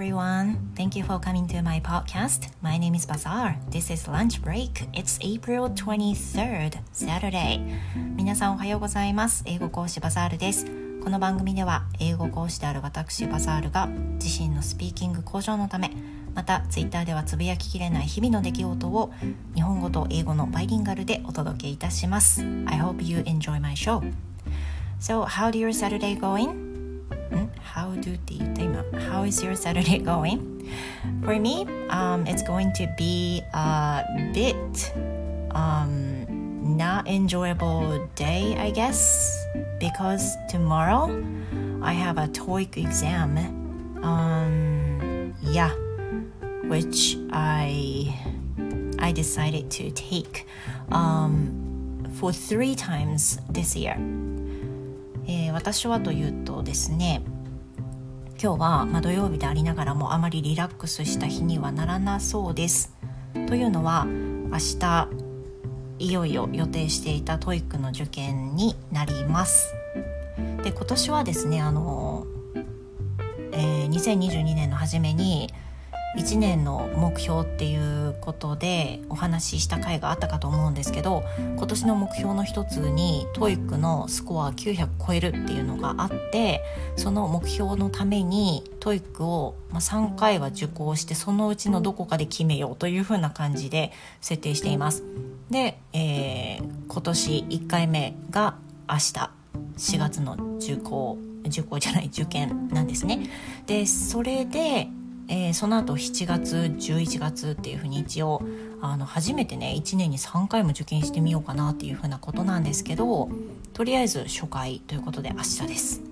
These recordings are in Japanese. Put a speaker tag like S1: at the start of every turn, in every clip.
S1: everyone. Thank you for coming to my podcast. My name is Bazaar. This is lunch break. It's April 23rd, Saturday. 皆さんおはようございます。英語講師バザールです。この番組では英語講師である私バザールが自身のスピーキング向上のためまた Twitter ではつぶやききれない日々の出来事を日本語と英語のバイリンガルでお届けいたします。I hope you enjoy my show. So, how do your Saturday going? How do って言った今 How is your Saturday going? For me, um, it's going to be a bit um, not enjoyable day, I guess, because tomorrow I have a TOEIC exam. Um, yeah, which I I decided to take um, for three times this year. えー、私はというとですね 今日は、ま、土曜日でありながらもあまりリラックスした日にはならなそうです。というのは明日いよいよ予定していた TOEIC の受験になります。で今年はですねあの、えー、2022年の初めに1年の目標っていうことでお話しした回があったかと思うんですけど今年の目標の一つに TOEIC のスコア900超えるっていうのがあってその目標のために TOEIC を3回は受講してそのうちのどこかで決めようというふうな感じで設定しています。で、えー、今年1回目が明日4月の受講受講じゃない受験なんですね。でそれでえー、その後7月11月っていうふうに一応あの初めてね1年に3回も受験してみようかなっていうふうなことなんですけどとりあえず初回ということで明日です。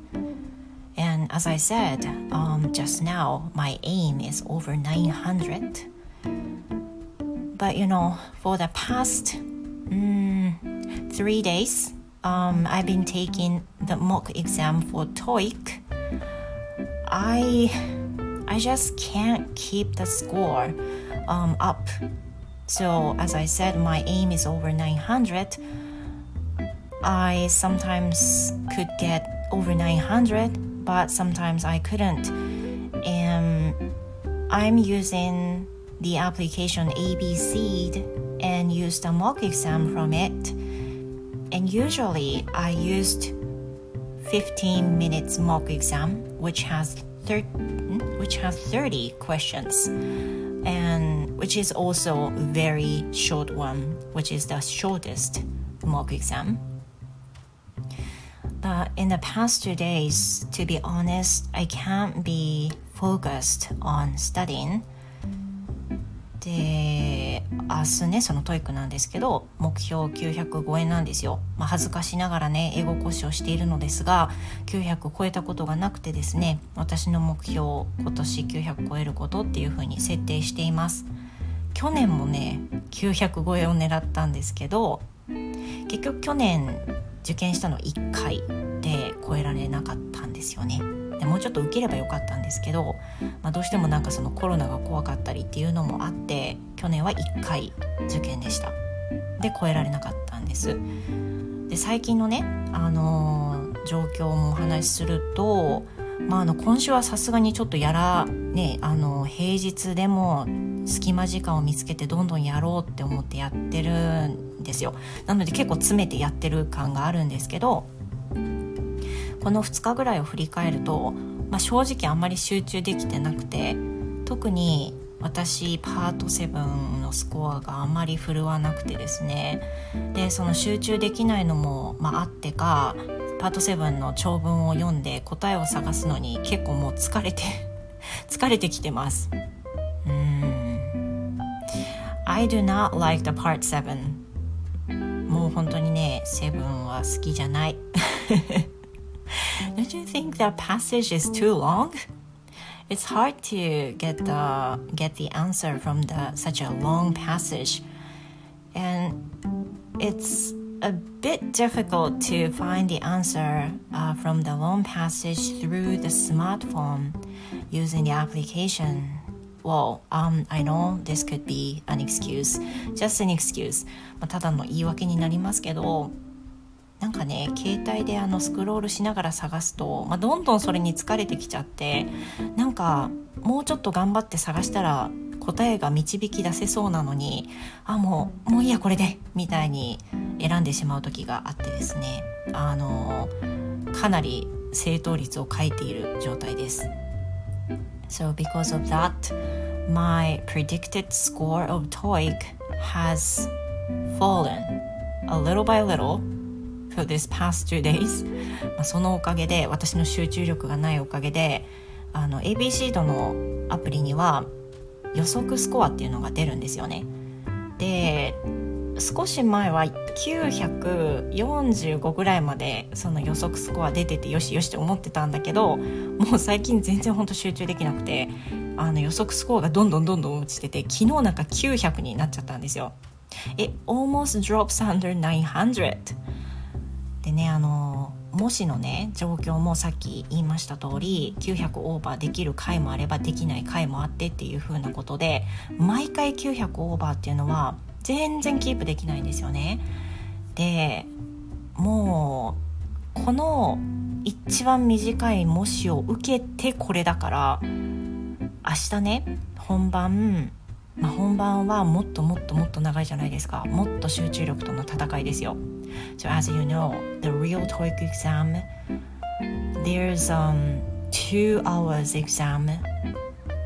S1: And as I said um, just now, my aim is over 900. But you know, for the past um, three days, um, I've been taking the mock exam for TOEIC. I I just can't keep the score um, up. So, as I said, my aim is over 900. I sometimes could get over 900, but sometimes I couldn't. And I'm using the application ABC and used a mock exam from it. And usually I used 15 minutes mock exam, which has 30 which have 30 questions. And which is also very short one which is the shortest mock exam. But in the past two days to be honest i can't be focused on studying. で明日ねそのトイックなんですけど目標905円なんですよ、まあ、恥ずかしながらね英語講師をしているのですが900超えたことがなくてですね私の目標今年900超えることっていうふうに設定しています。去年もね900超えを狙ったんですけど結局去年受験したの1回で超えられなかったんですよね。でもうちょっと受ければよかったんですけど、まあ、どうしてもなんかそのコロナが怖かったりっていうのもあって去年は1回受験でした。で超えられなかったんです。で最近のね、あのー、状況もお話しすると、まあ、あの今週はさすがにちょっとやらねあの平日でも隙間時間を見つけてどんどんやろうって思ってやってるんですよ。なので結構詰めてやってる感があるんですけどこの2日ぐらいを振り返ると、まあ、正直あんまり集中できてなくて特に私パート7のスコアがあまり振るわなくてですね。でその集中できないのも、まあ、ってかパート7の長文を読んで答えを探すのに結構もう疲れて 疲れてきてます。うん。I do not like the part 7もう本当にね7は好きじゃない。Don't you think that passage is too long? It's hard to get the get the answer from the such a long passage, and it's a bit difficult to find the answer uh, from the long passage through the smartphone using the application. Well, um, I know this could be an excuse, just an excuse. まあ、ただの言い訳になりますけど、 なんかね携帯であのスクロールしながら探すと、まあ、どんどんそれに疲れてきちゃってなんかもうちょっと頑張って探したら答えが導き出せそうなのにあもうもういいやこれでみたいに選んでしまう時があってですねあのかなり正答率を書いている状態です。So because of that, my predicted score of TOEIC has fallen a little by little for this past two days まあそのおかげで私の集中力がないおかげであの ABC 度のアプリには予測スコアっていうのが出るんですよね。で少し前は945ぐらいまでその予測スコア出ててよしよしって思ってたんだけどもう最近全然ほんと集中できなくてあの予測スコアがどんどんどんどん落ちてて昨日なんか900になっちゃったんですよ。It almost drops under 900でねあのもしのね状況もさっき言いました通り900オーバーできる回もあればできない回もあってっていう風なことで毎回900オーバーっていうのは全然キープできないんですよね。でもうこの一番短い模試を受けてこれだから明日ね本番まあ、本番はもっともっともっと長いじゃないですかもっと集中力との戦いですよ So as you know the real TOEIC exam there's um two hours exam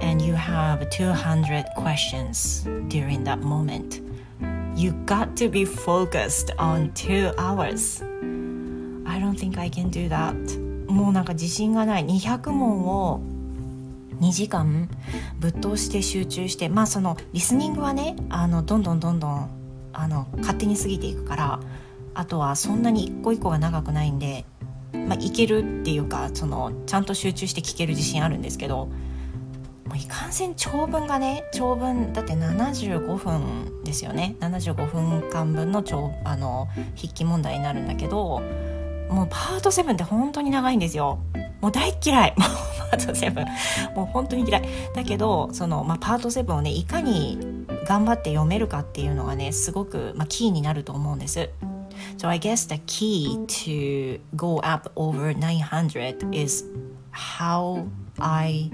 S1: and you have 200 questions during that moment you got to be focused on two hours I don't think I can do that もうなんか自信がない200問を2時間ぶっ通して集中してまあそのリスニングはねあのどんどんどんどんあの勝手に過ぎていくからあとはそんなに一個一個が長くないんで、まあ、いけるっていうかそのちゃんと集中して聞ける自信あるんですけどもういかんせん長文がね長文だって75分ですよね。75分間分の長あの筆記問題になるんだけどもうパート7って本当に長いんですよ。もう大嫌い。もうパート7もう本当に嫌い。だけどその、まあ、パート7をねいかに頑張って読めるかっていうのがねすごく、まあ、キーになると思うんです。So I guess the key to go up over 900 is how I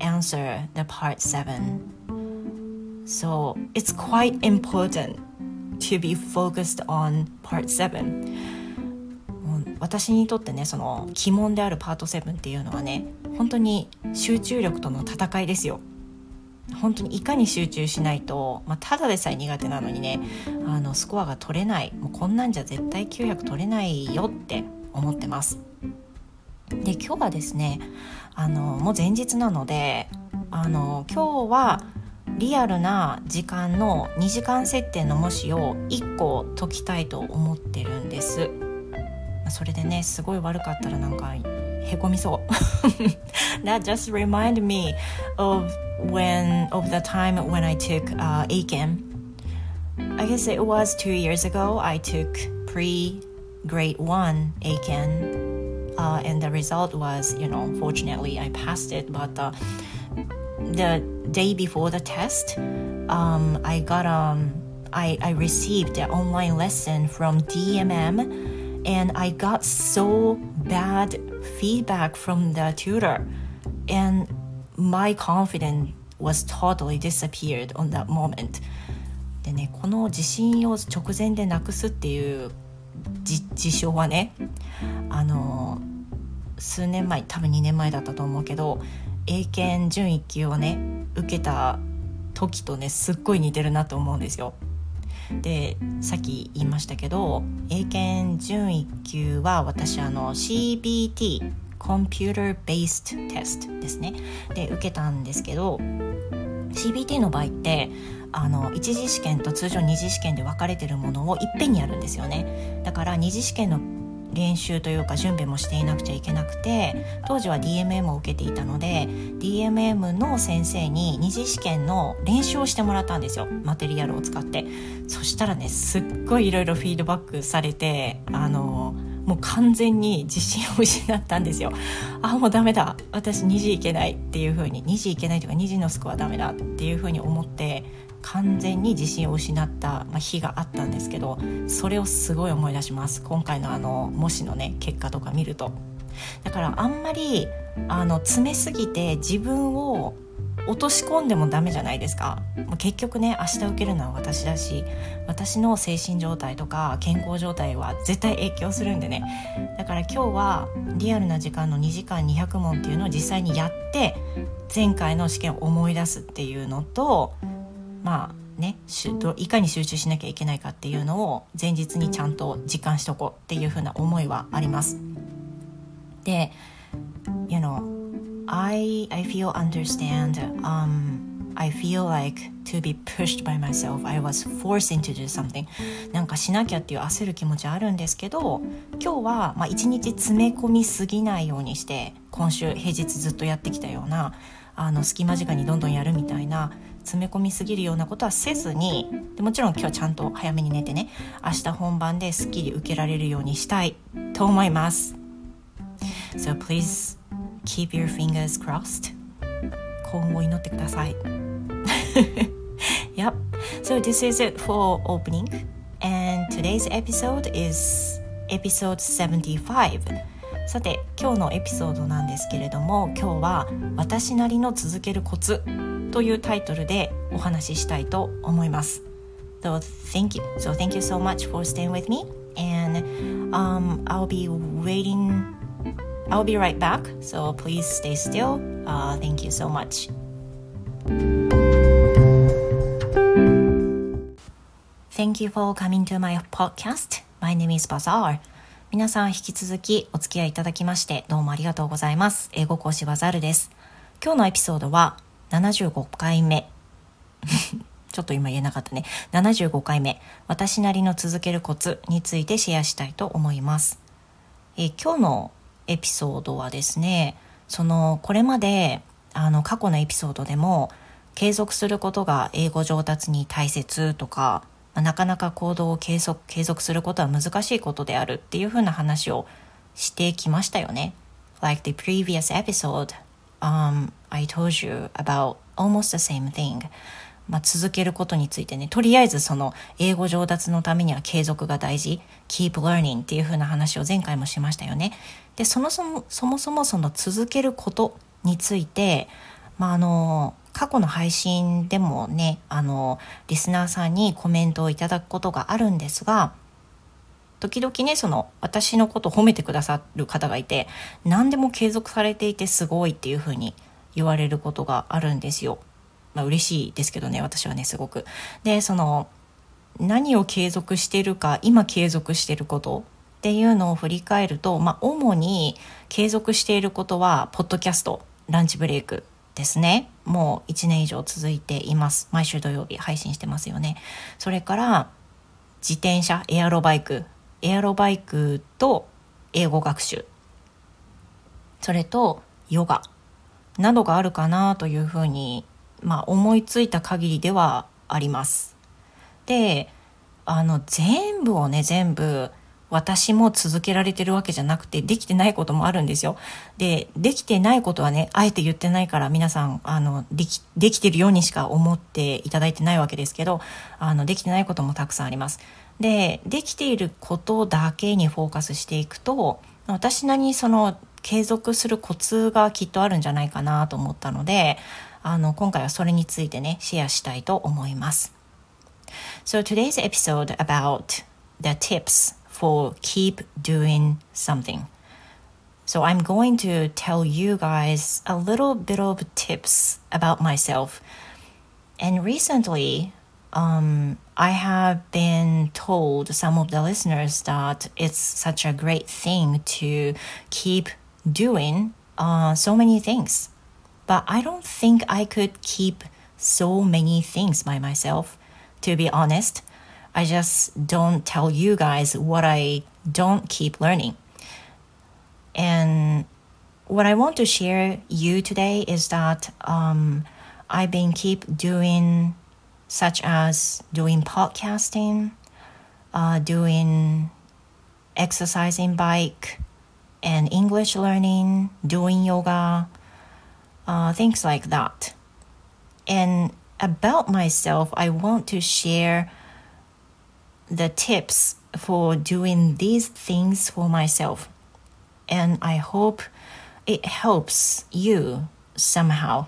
S1: answer the part 7 So it's quite important to be focused on part 7私にとってねその鬼門であるパート7っていうのはね本当に集中力との戦いですよ。本当にいかに集中しないと、まあ、ただでさえ苦手なのにねあのスコアが取れない。もうこんなんじゃ絶対900取れないよって思ってます。で今日はですねあのもう前日なのであの今日はリアルな時間の2時間設定の模試を1個解きたいと思ってるんです。それでねすごい悪かったらなんかへこみそう That just remind me of when of the time when I took uh, ACAM I guess it was two years ago I took pre grade 1 ACAM uh, and the result was you know fortunately I passed it but uh, the day before the test um, I got um I, I received an online lesson from DMM and I got so bad feedback from the tutor and my confidence was totally disappeared on that moment でねこの自信を直前でなくすっていう事象はねあの数年前多分2年前だったと思うけど英検準1級をね受けた時とねすっごい似てるなと思うんですよ。でさっき言いましたけど英検準1級は私あの CBT コンピューターベーステストですね。で受けたんですけど CBT の場合ってあの一次試験と通常2次試験で分かれてるものをいっぺんにやるんですよね。だから二次試験の練習というか準備もしていなくちゃいけなくて当時は DMM を受けていたので DMM の先生に二次試験の練習をしてもらったんですよ。マテリアルを使って。そしたらねすっごいいろいろフィードバックされてあのもう完全に自信を失ったんですよ。あもうダメだ。私2時いけないっていう風に2時いけないというか2時のスコアダメだっていう風に思って完全に自信を失った日があったんですけどそれをすごい思い出します。今回のあの模試のね結果とか見ると。だからあんまりあの詰めすぎて自分を落とし込んでもダメじゃないですか。結局ね明日受けるのは私だし私の精神状態とか健康状態は絶対影響するんでね。だから今日はリアルな時間の2時間200問っていうのを実際にやって前回の試験を思い出すっていうのとまあねいかに集中しなきゃいけないかっていうのを前日にちゃんと実感しとこうっていうふうな思いはあります。で you know I I feel understand. Um, I feel like to be pushed by myself. I was forced into do something. なんかしなきゃっていう焦る気持ちあるんですけど、今日はまあ一日詰め込みすぎないようにして、今週平日ずっとやってきたようなあの隙間時間にどんどんやるみたいな。詰め込みすぎるようなことはせずにでもちろん今日ちゃんと早めに寝てね明日本番ですっきり受けられるようにしたいと思います。So please keep your fingers crossed 今後祈ってください Yep so this is it for opening and today's episode is episode 75さて今日のエピソードなんですけれども今日は「私なりの続けるコツ」というタイトルでお話ししたいと思います。So thank you. So thank you so much for staying with me and um, I'll be waiting I'll be right back, so please stay still. Uh, thank you so much. Thank you for coming to my podcast. My name is Bazaar. 皆さん引き続きお付き合いいただきましてどうもありがとうございます。英語講師バザルです。今日のエピソードは75回目。ちょっと今言えなかったね。75回目。私なりの続けるコツについてシェアしたいと思います。え今日のエピソードはですねそのこれまであの過去のエピソードでも継続することが英語上達に大切とか、まあ、なかなか行動を継続継続することは難しいことであるっていうふうな話をしてきましたよね。Like the previous episode, um, I told you about almost the same thing. まあ、続けることについてね、とりあえずその英語上達のためには継続が大事、keep learning っていう風な話を前回もしましたよね。で、そもそも、そもそもその続けることについて、まあ、あの、過去の配信でもね、あの、リスナーさんにコメントをいただくことがあるんですが、時々ね、その、私のことを褒めてくださる方がいて、何でも継続されていてすごいっていう風に言われることがあるんですよ。まあ嬉しいですけどね、私はね、すごく。で、その、何を継続してるか、今継続してることっていうのを振り返ると、まあ主に継続していることは、ポッドキャスト、ランチブレイクですね。もう1年以上続いています。毎週土曜日配信してますよね。それから、自転車、エアロバイク、エアロバイクと英語学習。それと、ヨガなどがあるかなというふうにまあ、思いついた限りではあります。であの全部をね全部私も続けられてるわけじゃなくてできてないこともあるんですよ。でできてないことはねあえて言ってないから皆さんあのできできてるようにしか思っていただいてないわけですけどあのできてないこともたくさんあります。でできていることだけにフォーカスしていくと私なりにその継続するコツがきっとあるんじゃないかなと思ったのであの、今回はそれについてね、シェアしたいと思います。So today's episode about the tips for keep doing something. So I'm going to tell you guys a little bit of tips about myself. And recently, um, I have been told some of the listeners that it's such a great thing to keep doing uh, so many things. But I don't think I could keep so many things by myself, to be honest. I just don't tell you guys what I don't keep learning. And what I want to share you today is that um, I've been keep doing such as doing podcasting, uh, doing exercising bike and English learning, doing yoga, uh, things like that. And about myself, I want to share the tips for doing these things for myself. And I hope it helps you somehow.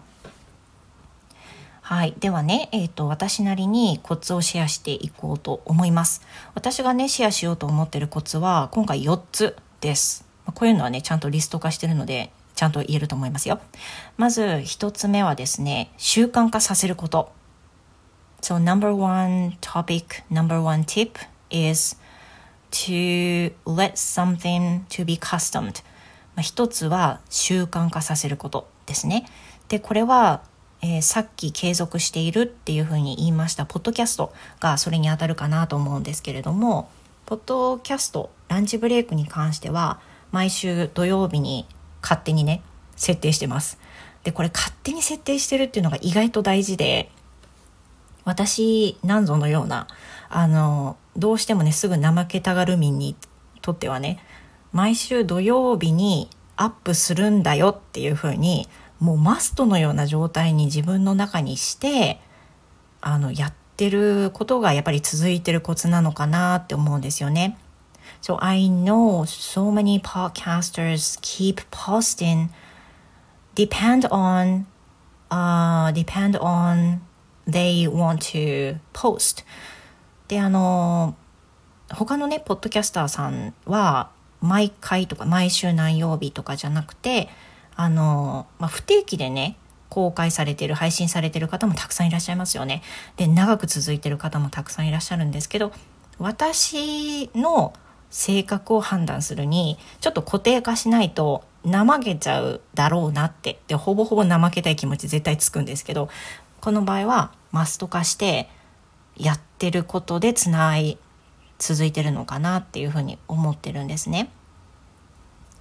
S1: はい。ではね、えっ、ー、と、私なりにコツをシェアしていこうと思います。私がね、シェアしようと思ってるコツは、今回4つです。こういうのはね、ちゃんとリスト化してるので、ちゃんと言えると思いますよ。まず、1つ目はですね、習慣化させること。So, number one topic, number one tip is to let something to be customed. まあ、一つは習慣化させることですね。で、これはえー、さっき継続しているっていうふうに言いましたポッドキャストがそれにあたるかなと思うんですけれどもポッドキャストランチブレイクに関しては毎週土曜日に勝手にね設定してますでこれ勝手に設定してるっていうのが意外と大事で私なんぞのようなあのどうしてもねすぐ怠けたがる民にとってはね毎週土曜日にアップするんだよっていうふうにもうマストのような状態に自分の中にしてあのやってることがやっぱり続いてるコツなのかなって思うんですよね。So I know so many podcasters keep posting depend on uh, depend on they want to post であの他のねポッドキャスターさんは毎回とか毎週何曜日とかじゃなくてあの、まあ、不定期でね、公開されてる、配信されてる方もたくさんいらっしゃいますよね。で、長く続いてる方もたくさんいらっしゃるんですけど、私の性格を判断するに、ちょっと固定化しないと怠けちゃうだろうなって、で、ほぼほぼ怠けたい気持ち絶対つくんですけど、この場合はマスト化してやってることでつない続いてるのかなっていうふうに思ってるんですね。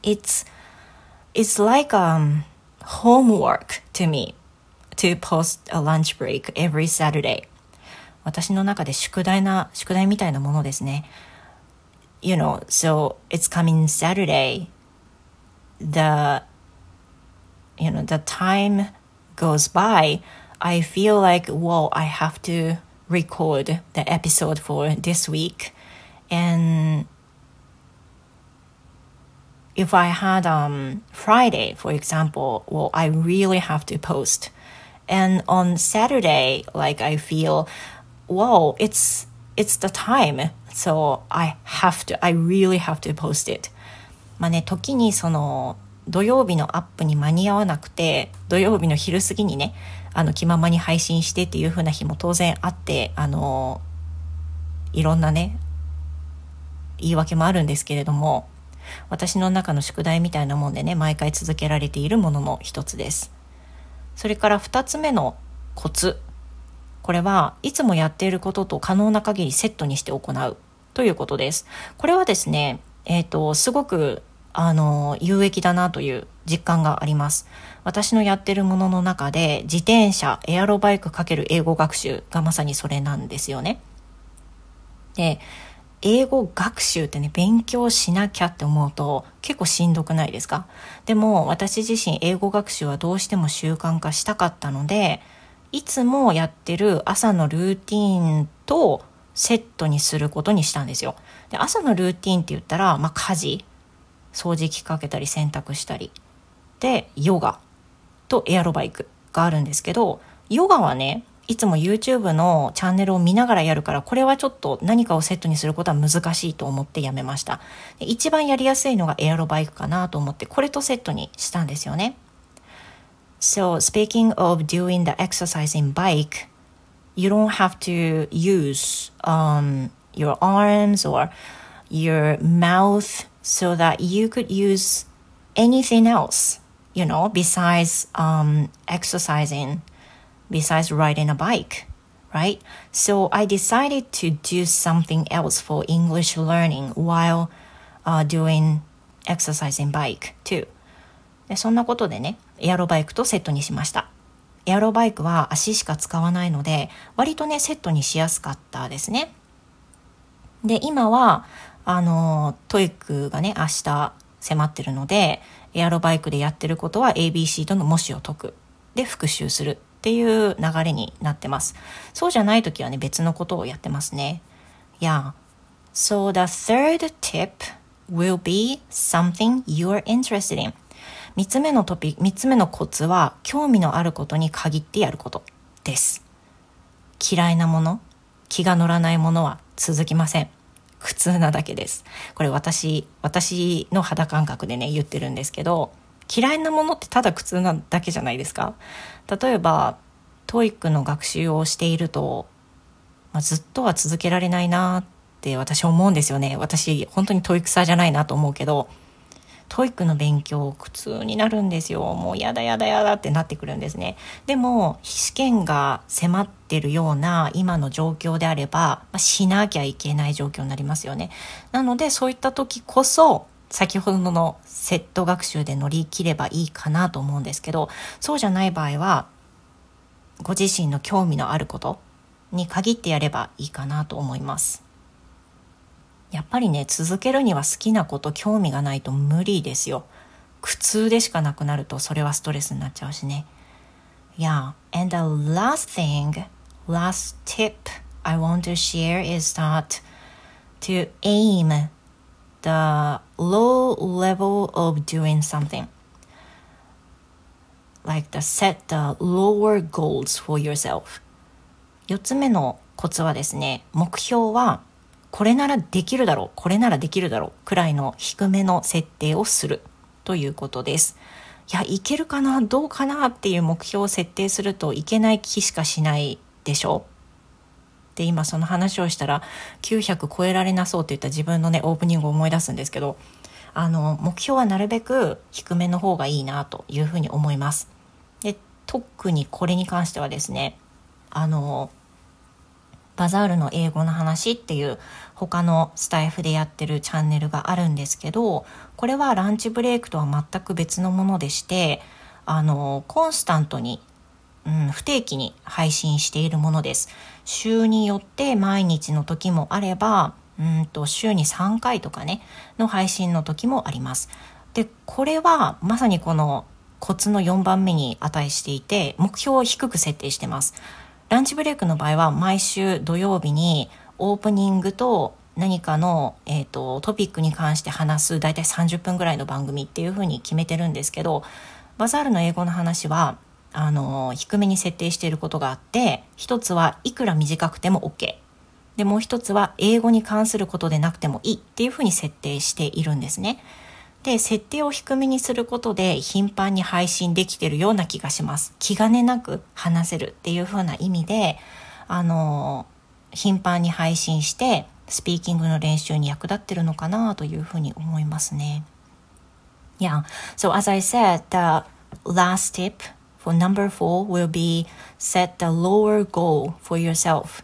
S1: It's it's like um homework to me to post a lunch break every Saturday 私の中で宿題な宿題みたいなものですね you know so it's coming Saturday the you know the time goes by I feel like well I have to record the episode for this week and if I had um, Friday, for example, well, I really have to post. And on Saturday, like I feel, whoa, it's it's the time. So I have to, I really have to post it. まあね、時にその土曜日のアップに間に合わなくて、土曜日の昼過ぎにね、 あの気ままに配信してっていう風な日も当然あって、あの、いろんなね、言い訳もあるんですけれども、私の中の宿題みたいなもんでね毎回続けられているものの一つです。それから二つ目のコツ。これはいつもやっていることと可能な限りセットにして行うということです。これはですねえっ、ー、とすごくあの有益だなという実感があります。私のやってるものの中で自転車エアロバイクかける英語学習がまさにそれなんですよね。で英語学習ってね、勉強しなきゃって思うと結構しんどくないですか？でも私自身英語学習はどうしても習慣化したかったので、いつもやってる朝のルーティンとセットにすることにしたんですよ。で朝のルーティンって言ったら、まあ、家事、掃除機かけたり洗濯したり、で、ヨガとエアロバイクがあるんですけど、ヨガはね、いつも YouTube のチャンネルを見ながらやるから、これはちょっと何かをセットにすることは難しいと思ってやめました。一番やりやすいのがエアロバイクかなと思って、これとセットにしたんですよね。So, speaking of doing the exercise in bike, you don't have to use um, your arms or your mouth so that you could use anything else, you know, besides um, exercising. besides riding a bike, right? So I decided to do something else for English learning while uh, doing exercising bike too. でそんなことでね、エアロバイクとセットにしました。エアロバイクは足しか使わないので、割とね、セットにしやすかったですね。で、今は、あの、 TOEIC がね、明日迫ってるので、エアロバイクでやってることは ABC との模試を解く。で、復習するっていう流れになってます。そうじゃない時はね、別のことをやってますね。Yeah. So the third tip will be something you're interested in. 3つ目のトピック、3つ目のコツは、興味のあることに限ってやることです。嫌いなもの、気が乗らないものは続きません。普通なだけです。これ私、私の肌感覚でね、言ってるんですけど、嫌いなものってただ苦痛なだけじゃないですか？例えば、 TOEIC の学習をしていると、まあ、ずっとは続けられないなって私思うんですよね。私、本当に TOEICer じゃないなと思うけど、TOEICの勉強苦痛になるんですよ。もうやだやだやだってなってくるんですね。でも、試験が迫ってるような今の状況であれば、まあ、しなきゃいけない状況になりますよね。なので、そういった時こそ、先ほどのセット学習で乗り切ればいいかなと思うんですけど、そうじゃない場合は、ご自身の興味のあることに限ってやればいいかなと思います。やっぱりね、続けるには好きなこと、興味がないと無理ですよ。苦痛でしかなくなると、それはストレスになっちゃうしね。Yeah, and the last thing, last tip I want to share is that to aim the low level of doing something. Like the set the lower goals for yourself. 4つ目のコツはですね、目標はこれならできるだろう、これならできるだろうくらいの低めの設定をするということです。いや、いけるかなどうかなっていう目標を設定するといけない気しかしないでしょ？で、今その話をしたら900超えられなそうって言った自分のね、オープニングを思い出すんですけど、あの、目標はなるべく低めの方がいいなというふうに思います。で、特にこれに関してはですね、あの、バザールの英語の話っていう他のスタイフでやってるチャンネルがあるんですけど、これはランチブレイクとは全く別のものでして、あの、コンスタントに、うん、不定期に配信しているものです。週によって毎日の時もあれば、うんと週に3回とかね、の配信の時もあります。で、これはまさにこのコツの4番目に値していて、目標を低く設定してます。ランチブレイクの場合は毎週土曜日にオープニングと何かの、えーと、トピックに関して話す大体30分ぐらいの番組っていうふうに決めてるんですけどバザールの英語の話はあの低めに設定していることがあって一つはいくら短くても OK でもう一つは英語に関することでなくてもいいっていうふうに設定しているんですね。で、設定を低めにすることで頻繁に配信できてるような気がします。気兼ねなく話せるっていう風な意味で、あの、頻繁に配信して、スピーキングの練習に役立ってるのかなというふうに思いますね。Yeah, so as I said, the last tip for number four will be set the lower goal for yourself.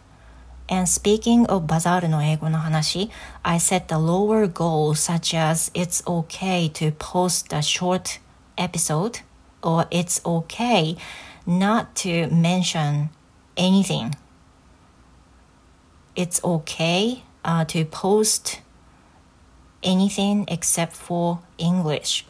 S1: And speaking of バザールの英語の話、I set the lower goal such as it's okay to post a short episode or it's okay not to mention anything. It's okay uh, to post anything except for English.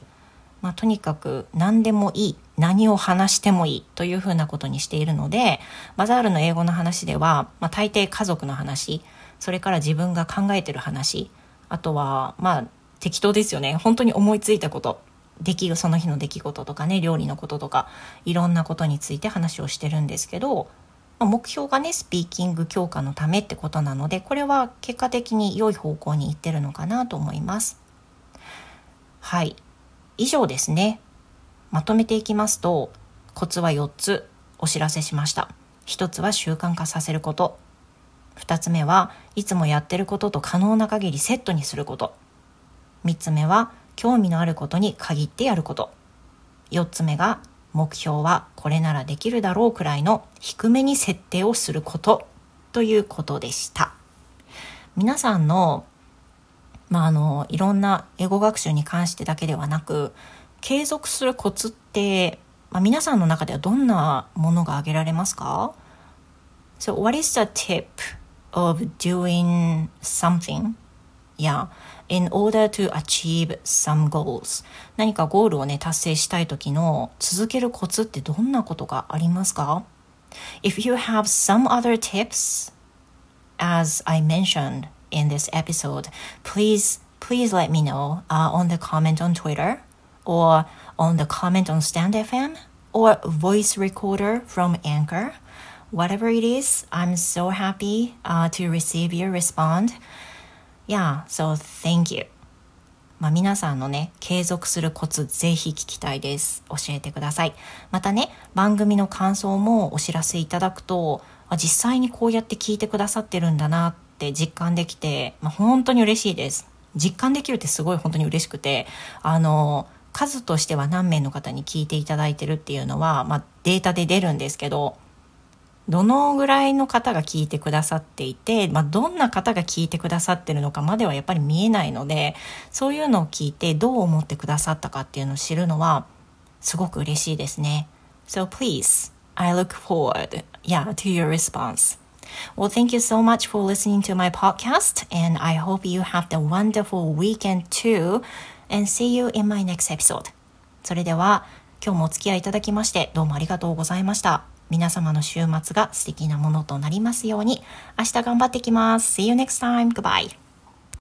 S1: まあ、とにかく何でもいい 何を話してもいいというふうなことにしているのでバザールの英語の話では、まあ、大抵家族の話それから自分が考えてる話あとはまあ適当ですよね。本当に思いついたこと出来その日の出来事とかね料理のこととかいろんなことについて話をしてるんですけど、まあ、目標がねスピーキング強化のためってことなのでこれは結果的に良い方向にいってるのかなと思います。はい。以上ですね。まとめていきますと、コツは4つお知らせしました。1つは習慣化させること。2つ目はいつもやってることと可能な限りセットにすること。3つ目は興味のあることに限ってやること。4つ目が目標はこれならできるだろうくらいの低めに設定をすることということでした。皆さんのまあ、あの、いろんな英語学習に関してだけではなく、継続するコツって、まあ、皆さんの中ではどんなものが挙げられますか So, what is the tip of doing something? Yeah, in order to achieve some goals. 何かゴールをね、達成したい時の続けるコツってどんなことがありますか If you have some other tips, as I mentioned in this episode, please please let me know uh, on the comment on Twitter or on the comment on Stand FM or voice recorder from Anchor. Whatever it is, I'm so happy uh, to receive your response. Yeah, so thank you. まあ、皆さんのね、継続するコツぜひ聞きたいです。教えてください。またね、番組の感想もお知らせいただくと、あ実際にこうやって聞いてくださってるんだなって実感できて、まあ、本当に嬉しいです。実感できるってすごい本当に嬉しくて、あの、数としては何名の方に聞いていただいてるっていうのは、まあ、データで出るんですけど、どのぐらいの方が聞いてくださっていて、まあ、どんな方が聞いてくださってるのかまではやっぱり見えないのでそういうのを聞いてどう思ってくださったかっていうのを知るのはすごく嬉しいですね。So please, I look forward, yeah, to your response. Well, thank you so much for listening to my podcast, and I hope you have the wonderful weekend too. And see you in my next episode. それでは、今日もお付き合いいただきまして、どうもありがとうございました。皆様の週末が素敵なものとなりますように、明日頑張ってきます。See you next time. Goodbye.